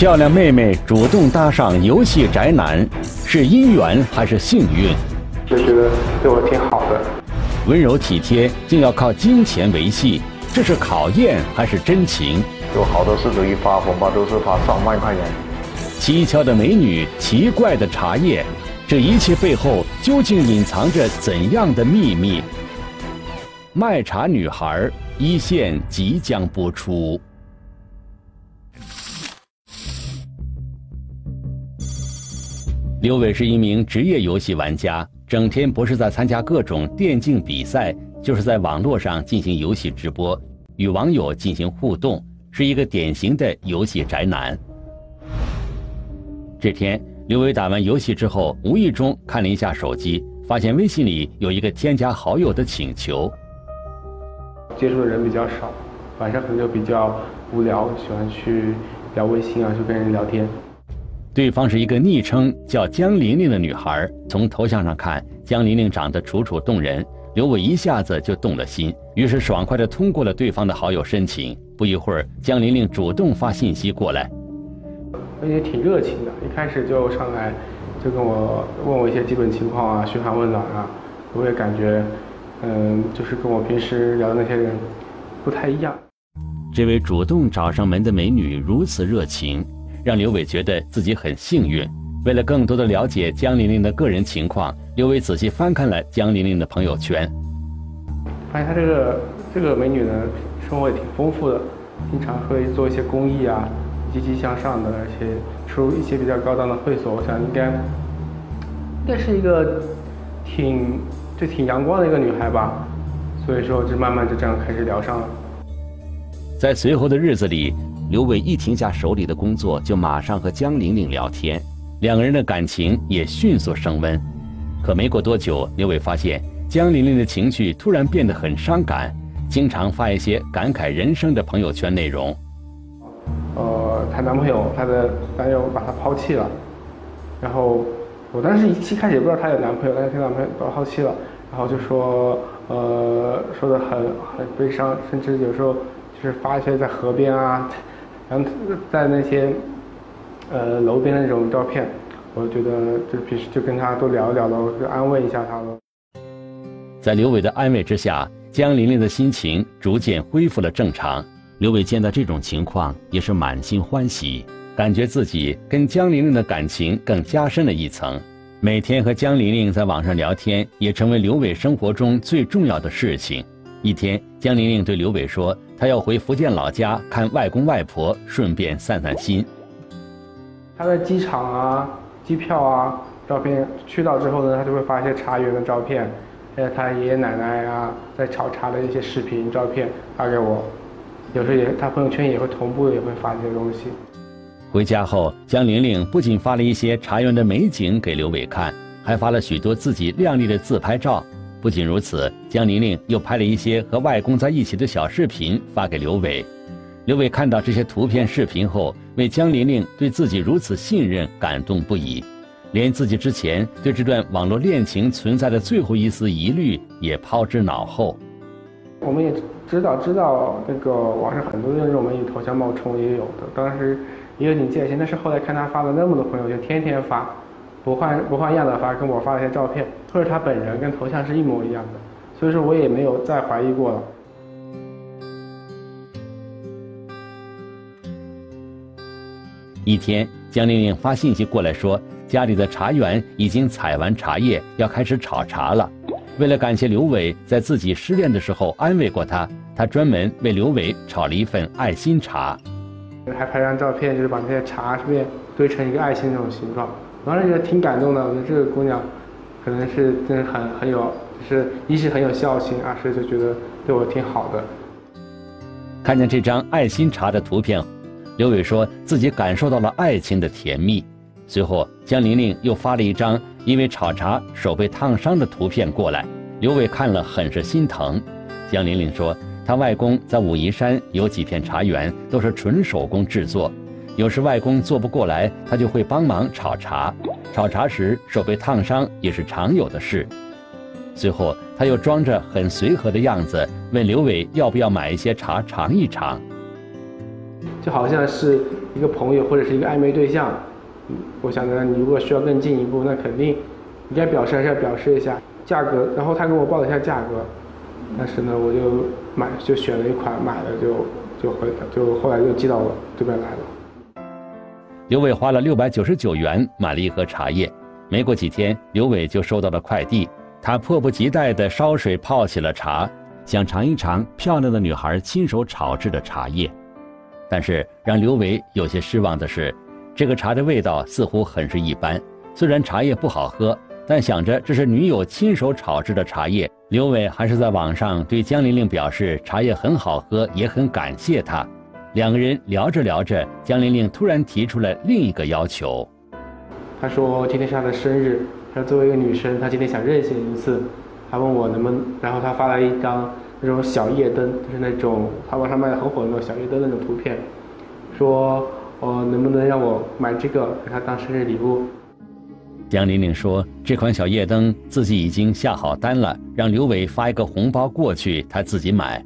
漂亮妹妹主动搭上游戏宅男，是姻缘还是幸运？就觉得对我挺好的。温柔体贴竟要靠金钱维系，这是考验还是真情？有好多事都一发红包都是发上万块钱。蹊跷的美女，奇怪的茶叶，这一切背后究竟隐藏着怎样的秘密？卖茶女孩一线即将播出。刘伟是一名职业游戏玩家，整天不是在参加各种电竞比赛，就是在网络上进行游戏直播，与网友进行互动，是一个典型的游戏宅男。这天，刘伟打完游戏之后，无意中看了一下手机，发现微信里有一个添加好友的请求。接触的人比较少，晚上可能就比较无聊，喜欢去聊微信啊，去跟人聊天。对方是一个昵称叫江玲玲的女孩，从头像上看，江玲玲长得楚楚动人，刘伟一下子就动了心，于是爽快地通过了对方的好友申请。不一会儿，江玲玲主动发信息过来，而且挺热情的，一开始就上来就跟我问我一些基本情况啊，嘘寒问暖啊，我也感觉，嗯，就是跟我平时聊的那些人不太一样。这位主动找上门的美女如此热情。让刘伟觉得自己很幸运。为了更多的了解江玲玲的个人情况，刘伟仔细翻看了江玲玲的朋友圈，发现她这个这个美女呢，生活也挺丰富的，经常会做一些公益啊，积极向上的，而且出入一些比较高档的会所。我想应该应该是一个挺就挺阳光的一个女孩吧，所以说就慢慢就这样开始聊上了。在随后的日子里。刘伟一停下手里的工作，就马上和江玲玲聊天，两个人的感情也迅速升温。可没过多久，刘伟发现江玲玲的情绪突然变得很伤感，经常发一些感慨人生的朋友圈内容。呃，她男朋友，她的男友把她抛弃了，然后我当时一一开始也不知道她有男朋友，但是她男朋友把她抛弃了，然后就说，呃，说的很很悲伤，甚至有时候就是发一些在河边啊。然后在那些，呃楼边的那种照片，我觉得就平时就跟他多聊一聊了，就安慰一下他了。在刘伟的安慰之下，江玲玲的心情逐渐恢复了正常。刘伟见到这种情况也是满心欢喜，感觉自己跟江玲玲的感情更加深了一层。每天和江玲玲在网上聊天，也成为刘伟生活中最重要的事情。一天，江玲玲对刘伟说：“她要回福建老家看外公外婆，顺便散散心。”他在机场啊、机票啊照片去到之后呢，他就会发一些茶园的照片，还有他爷爷奶奶啊在炒茶的一些视频照片发给我。有时候也，他朋友圈也会同步也会发这些东西。回家后，江玲玲不仅发了一些茶园的美景给刘伟看，还发了许多自己靓丽的自拍照。不仅如此，江玲玲又拍了一些和外公在一起的小视频发给刘伟。刘伟看到这些图片、视频后，为江玲玲对自己如此信任感动不已，连自己之前对这段网络恋情存在的最后一丝疑虑也抛之脑后。我们也知道，知道那个网上很多那种美女头像冒充也有的，当时也有警戒心，但是后来看他发了那么多朋友圈，天天发。不换不换样的发，跟我发了一些照片，或者他本人跟头像是一模一样的，所以说我也没有再怀疑过了。一天，江玲玲发信息过来说，家里的茶园已经采完茶叶，要开始炒茶了。为了感谢刘伟在自己失恋的时候安慰过她，她专门为刘伟炒了一份爱心茶，还拍张照片，就是把那些茶上面堆成一个爱心那种形状。当时觉得挺感动的，我觉得这个姑娘，可能是真的很很有，就是一是很有孝心，二是就觉得对我挺好的。看见这张爱心茶的图片，刘伟说自己感受到了爱情的甜蜜。随后，江玲玲又发了一张因为炒茶手被烫伤的图片过来，刘伟看了很是心疼。江玲玲说，她外公在武夷山有几片茶园，都是纯手工制作。有时外公做不过来，他就会帮忙炒茶。炒茶时手被烫伤也是常有的事。最后，他又装着很随和的样子，问刘伟要不要买一些茶尝一尝。就好像是一个朋友或者是一个暧昧对象，我想着你如果需要更进一步，那肯定应该表示还是要表示一下价格。然后他给我报了一下价格，但是呢，我就买就选了一款买了就就回就后来就寄到我这边来了。刘伟花了六百九十九元买了一盒茶叶，没过几天，刘伟就收到了快递。他迫不及待地烧水泡起了茶，想尝一尝漂亮的女孩亲手炒制的茶叶。但是让刘伟有些失望的是，这个茶的味道似乎很是一般。虽然茶叶不好喝，但想着这是女友亲手炒制的茶叶，刘伟还是在网上对江玲玲表示茶叶很好喝，也很感谢她。两个人聊着聊着，江玲玲突然提出了另一个要求。她说：“今天是她的生日，她作为一个女生，她今天想任性一次。她问我能不能，然后她发来一张那种小夜灯，就是那种淘宝上卖的很火的那种小夜灯那种图片，说哦能不能让我买这个给她当生日礼物。”江玲玲说：“这款小夜灯自己已经下好单了，让刘伟发一个红包过去，她自己买。”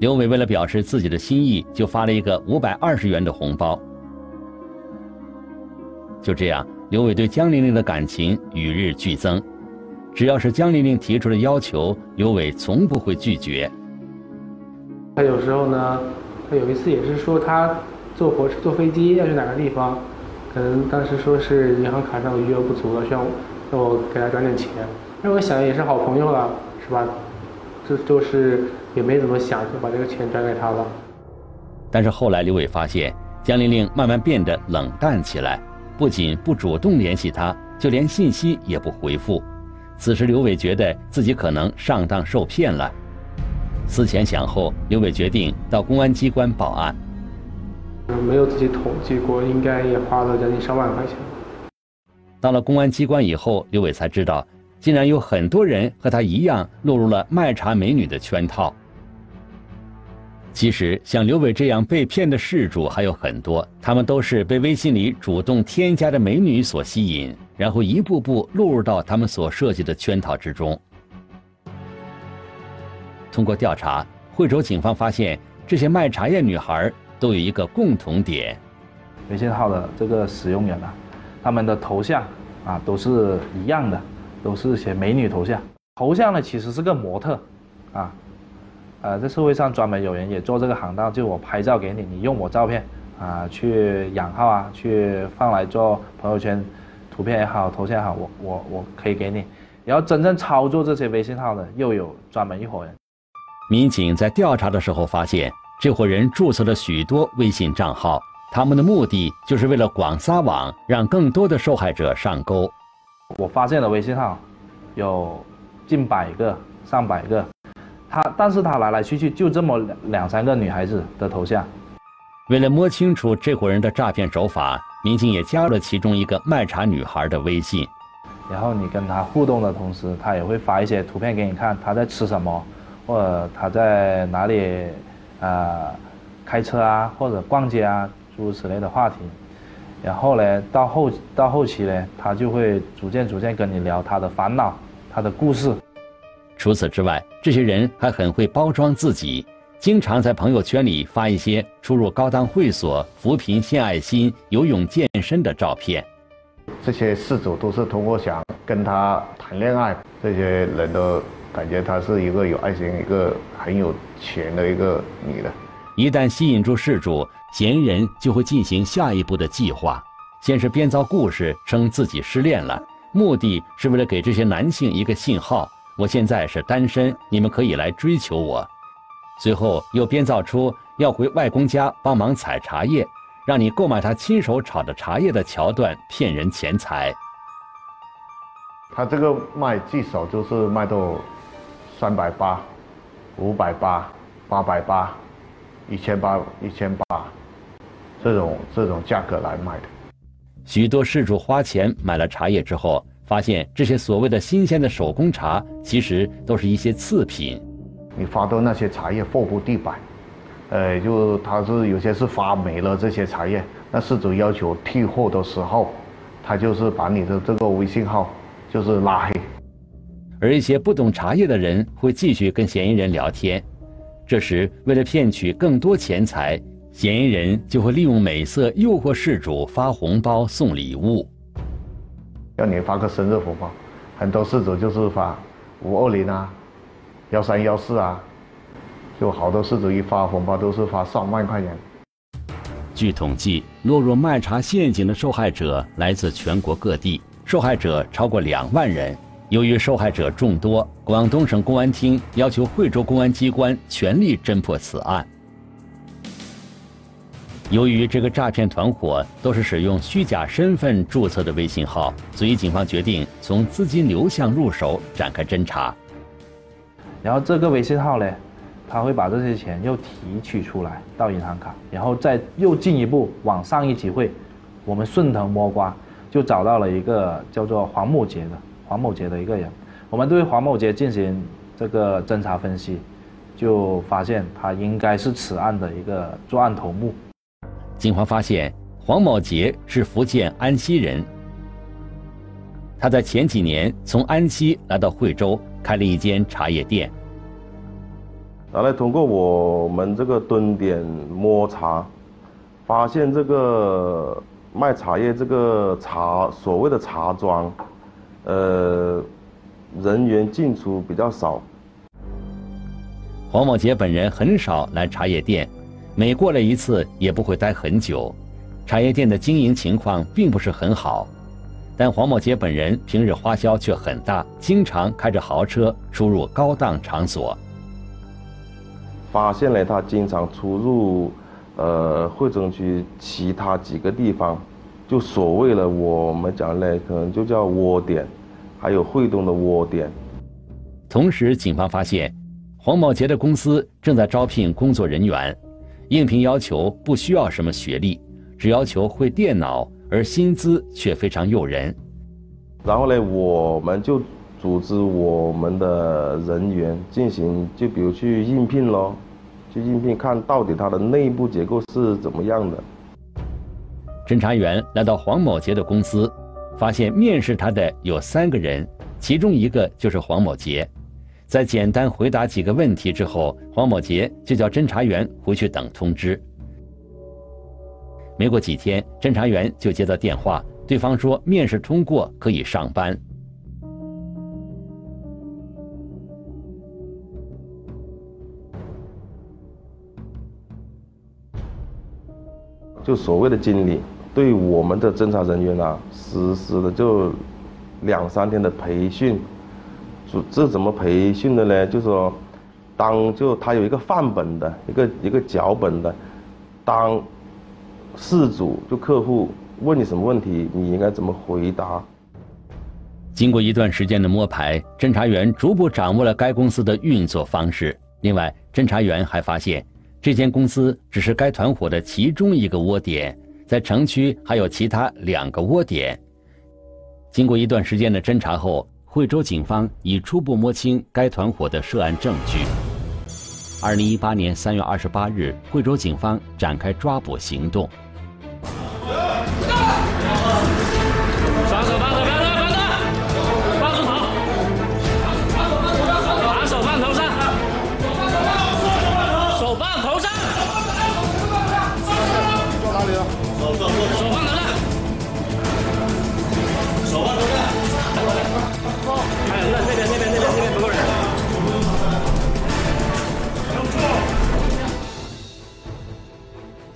刘伟为了表示自己的心意，就发了一个五百二十元的红包。就这样，刘伟对江玲玲的感情与日俱增。只要是江玲玲提出的要求，刘伟从不会拒绝。他有时候呢，他有一次也是说他坐火车、坐飞机要去哪个地方，可能当时说是银行卡上的余额不足了，需要让我给他转点钱。那我想也是好朋友了，是吧？这就是也没怎么想，就把这个钱转给他了。但是后来刘伟发现，江玲玲慢慢变得冷淡起来，不仅不主动联系他，就连信息也不回复。此时刘伟觉得自己可能上当受骗了。思前想后，刘伟决定到公安机关报案。没有自己统计过，应该也花了将近上万块钱。到了公安机关以后，刘伟才知道。竟然有很多人和他一样落入了卖茶美女的圈套。其实，像刘伟这样被骗的事主还有很多，他们都是被微信里主动添加的美女所吸引，然后一步步落入到他们所设计的圈套之中。通过调查，惠州警方发现，这些卖茶叶女孩都有一个共同点：微信号的这个使用人啊，他们的头像啊都是一样的。都是些美女头像，头像呢其实是个模特，啊，呃，在社会上专门有人也做这个行当，就我拍照给你，你用我照片啊去养号啊，去放来做朋友圈图片也好，头像也好，我我我可以给你。然后真正操作这些微信号的又有专门一伙人。民警在调查的时候发现，这伙人注册了许多微信账号，他们的目的就是为了广撒网，让更多的受害者上钩。我发现了微信号，有近百个、上百个，他但是他来来去去就这么两两三个女孩子的头像。为了摸清楚这伙人的诈骗手法，民警也加了其中一个卖茶女孩的微信。然后你跟他互动的同时，他也会发一些图片给你看，他在吃什么，或者他在哪里，呃，开车啊，或者逛街啊，诸如此类的话题。然后呢，到后到后期呢，他就会逐渐逐渐跟你聊他的烦恼，他的故事。除此之外，这些人还很会包装自己，经常在朋友圈里发一些出入高档会所、扶贫献爱心、游泳健身的照片。这些事主都是通过想跟他谈恋爱，这些人都感觉他是一个有爱心、一个很有钱的一个女的。一旦吸引住事主。嫌疑人就会进行下一步的计划，先是编造故事称自己失恋了，目的是为了给这些男性一个信号：我现在是单身，你们可以来追求我。随后又编造出要回外公家帮忙采茶叶，让你购买他亲手炒的茶叶的桥段，骗人钱财。他这个卖最少就是卖到三百八、五百八、八百八、一千八、一千八。这种这种价格来卖的，许多事主花钱买了茶叶之后，发现这些所谓的新鲜的手工茶，其实都是一些次品。你发到那些茶叶货不地板，呃，就他是有些是发霉了这些茶叶，那事主要求退货的时候，他就是把你的这个微信号就是拉黑。而一些不懂茶叶的人会继续跟嫌疑人聊天，这时为了骗取更多钱财。嫌疑人就会利用美色诱惑事主发红包送礼物。要你发个生日红包，很多事主就是发五二零啊、幺三幺四啊，就好多事主一发红包都是发上万块钱。据统计，落入卖茶陷阱的受害者来自全国各地，受害者超过两万人。由于受害者众多，广东省公安厅要求惠州公安机关全力侦破此案。由于这个诈骗团伙都是使用虚假身份注册的微信号，所以警方决定从资金流向入手展开侦查。然后这个微信号呢？他会把这些钱又提取出来到银行卡，然后再又进一步往上一级汇。我们顺藤摸瓜，就找到了一个叫做黄某杰的黄某杰的一个人。我们对黄某杰进行这个侦查分析，就发现他应该是此案的一个作案头目。警方发现黄某杰是福建安溪人，他在前几年从安溪来到惠州，开了一间茶叶店。然后通过我们这个蹲点摸查，发现这个卖茶叶这个茶所谓的茶庄，呃，人员进出比较少。黄某杰本人很少来茶叶店，每过来一次也不会待很久。茶叶店的经营情况并不是很好，但黄某杰本人平日花销却很大，经常开着豪车出入高档场所。发现了他经常出入，呃，惠城区其他几个地方，就所谓的我们讲的，可能就叫窝点，还有惠东的窝点。同时，警方发现，黄某杰的公司正在招聘工作人员，应聘要求不需要什么学历，只要求会电脑，而薪资却非常诱人。然后呢，我们就。组织我们的人员进行，就比如去应聘咯，去应聘看到底他的内部结构是怎么样的。侦查员来到黄某杰的公司，发现面试他的有三个人，其中一个就是黄某杰。在简单回答几个问题之后，黄某杰就叫侦查员回去等通知。没过几天，侦查员就接到电话，对方说面试通过，可以上班。就所谓的经理对我们的侦查人员啊实施的就两三天的培训，这这怎么培训的呢？就说当就他有一个范本的一个一个脚本的，当事主就客户问你什么问题，你应该怎么回答。经过一段时间的摸排，侦查员逐步掌握了该公司的运作方式。另外，侦查员还发现。这间公司只是该团伙的其中一个窝点，在城区还有其他两个窝点。经过一段时间的侦查后，惠州警方已初步摸清该团伙的涉案证据。二零一八年三月二十八日，惠州警方展开抓捕行动。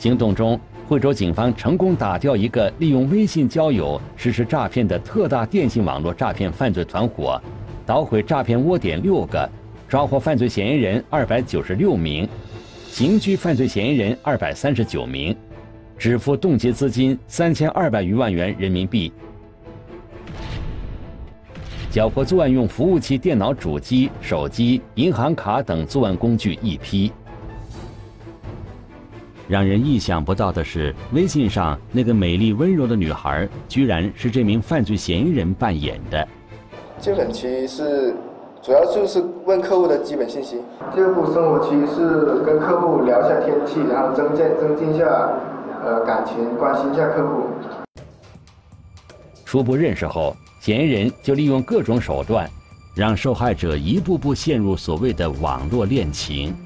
行动中，惠州警方成功打掉一个利用微信交友实施诈骗的特大电信网络诈骗犯罪团伙，捣毁诈骗窝点六个，抓获犯罪嫌疑人二百九十六名，刑拘犯罪嫌疑人二百三十九名，支付冻结资金三千二百余万元人民币，缴获作案用服务器电脑主机、手机、银行卡等作案工具一批。让人意想不到的是，微信上那个美丽温柔的女孩，居然是这名犯罪嫌疑人扮演的。基本期是主要就是问客户的基本信息。第二步生活期是跟客户聊一下天气，然后增进增进一下呃感情，关心一下客户。初步认识后，嫌疑人就利用各种手段，让受害者一步步陷入所谓的网络恋情。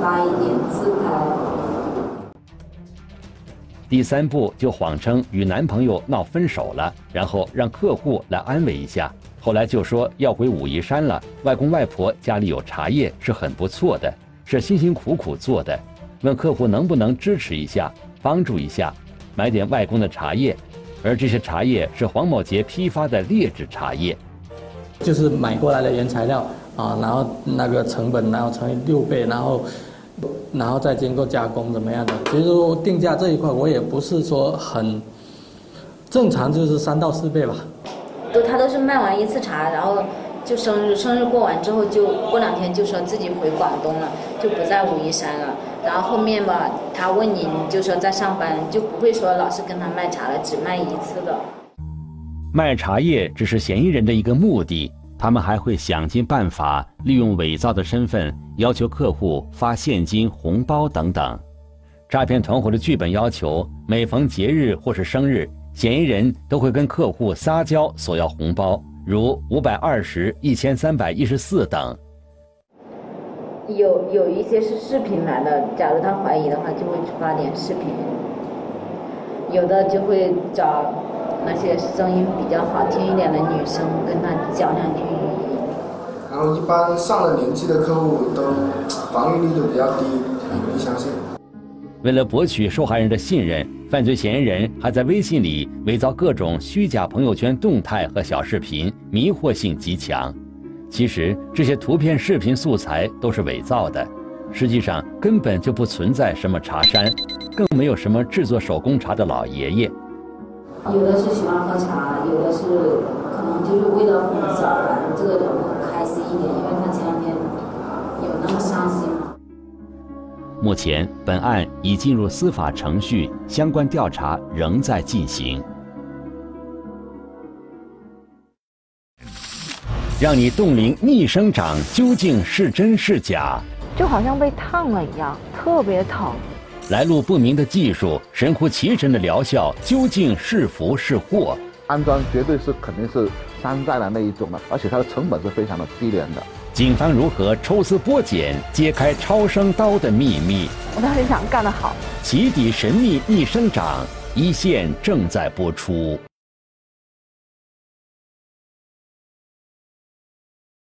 发一点自拍。第三步就谎称与男朋友闹分手了，然后让客户来安慰一下。后来就说要回武夷山了，外公外婆家里有茶叶，是很不错的，是辛辛苦苦做的。问客户能不能支持一下，帮助一下，买点外公的茶叶，而这些茶叶是黄某杰批发的劣质茶叶，就是买过来的原材料啊，然后那个成本然后乘以六倍，然后然后再经过加工怎么样的？其实定价这一块我也不是说很正常，就是三到四倍吧。都他都是卖完一次茶，然后就生日，生日过完之后就过两天就说自己回广东了，就不在武夷山了。然后后面吧，他问你你就说在上班，就不会说老是跟他卖茶了，只卖一次的。卖茶叶只是嫌疑人的一个目的，他们还会想尽办法利用伪造的身份要求客户发现金、红包等等。诈骗团伙的剧本要求，每逢节日或是生日。嫌疑人都会跟客户撒娇索要红包，如五百二十、一千三百一十四等。有有一些是视频来的，假如他怀疑的话，就会发点视频。有的就会找那些声音比较好听一点的女生跟他讲两句语音。然后一般上了年纪的客户都防御力都比较低，很容易相信。为了博取受害人的信任。犯罪嫌疑人还在微信里伪造各种虚假朋友圈动态和小视频，迷惑性极强。其实这些图片、视频素材都是伪造的，实际上根本就不存在什么茶山，更没有什么制作手工茶的老爷爷。有的是喜欢喝茶，有的是可能就是为了哄小孩，这个人会开心一点，因为他前两天有那么伤心。目前，本案已进入司法程序，相关调查仍在进行。让你冻龄逆生长究竟是真是假？就好像被烫了一样，特别疼。来路不明的技术，神乎其神的疗效，究竟是福是祸？安装绝对是肯定是山寨的那一种的，而且它的成本是非常的低廉的。警方如何抽丝剥茧，揭开超声刀的秘密？我都很想干得好。起底神秘逆生长，一线正在播出。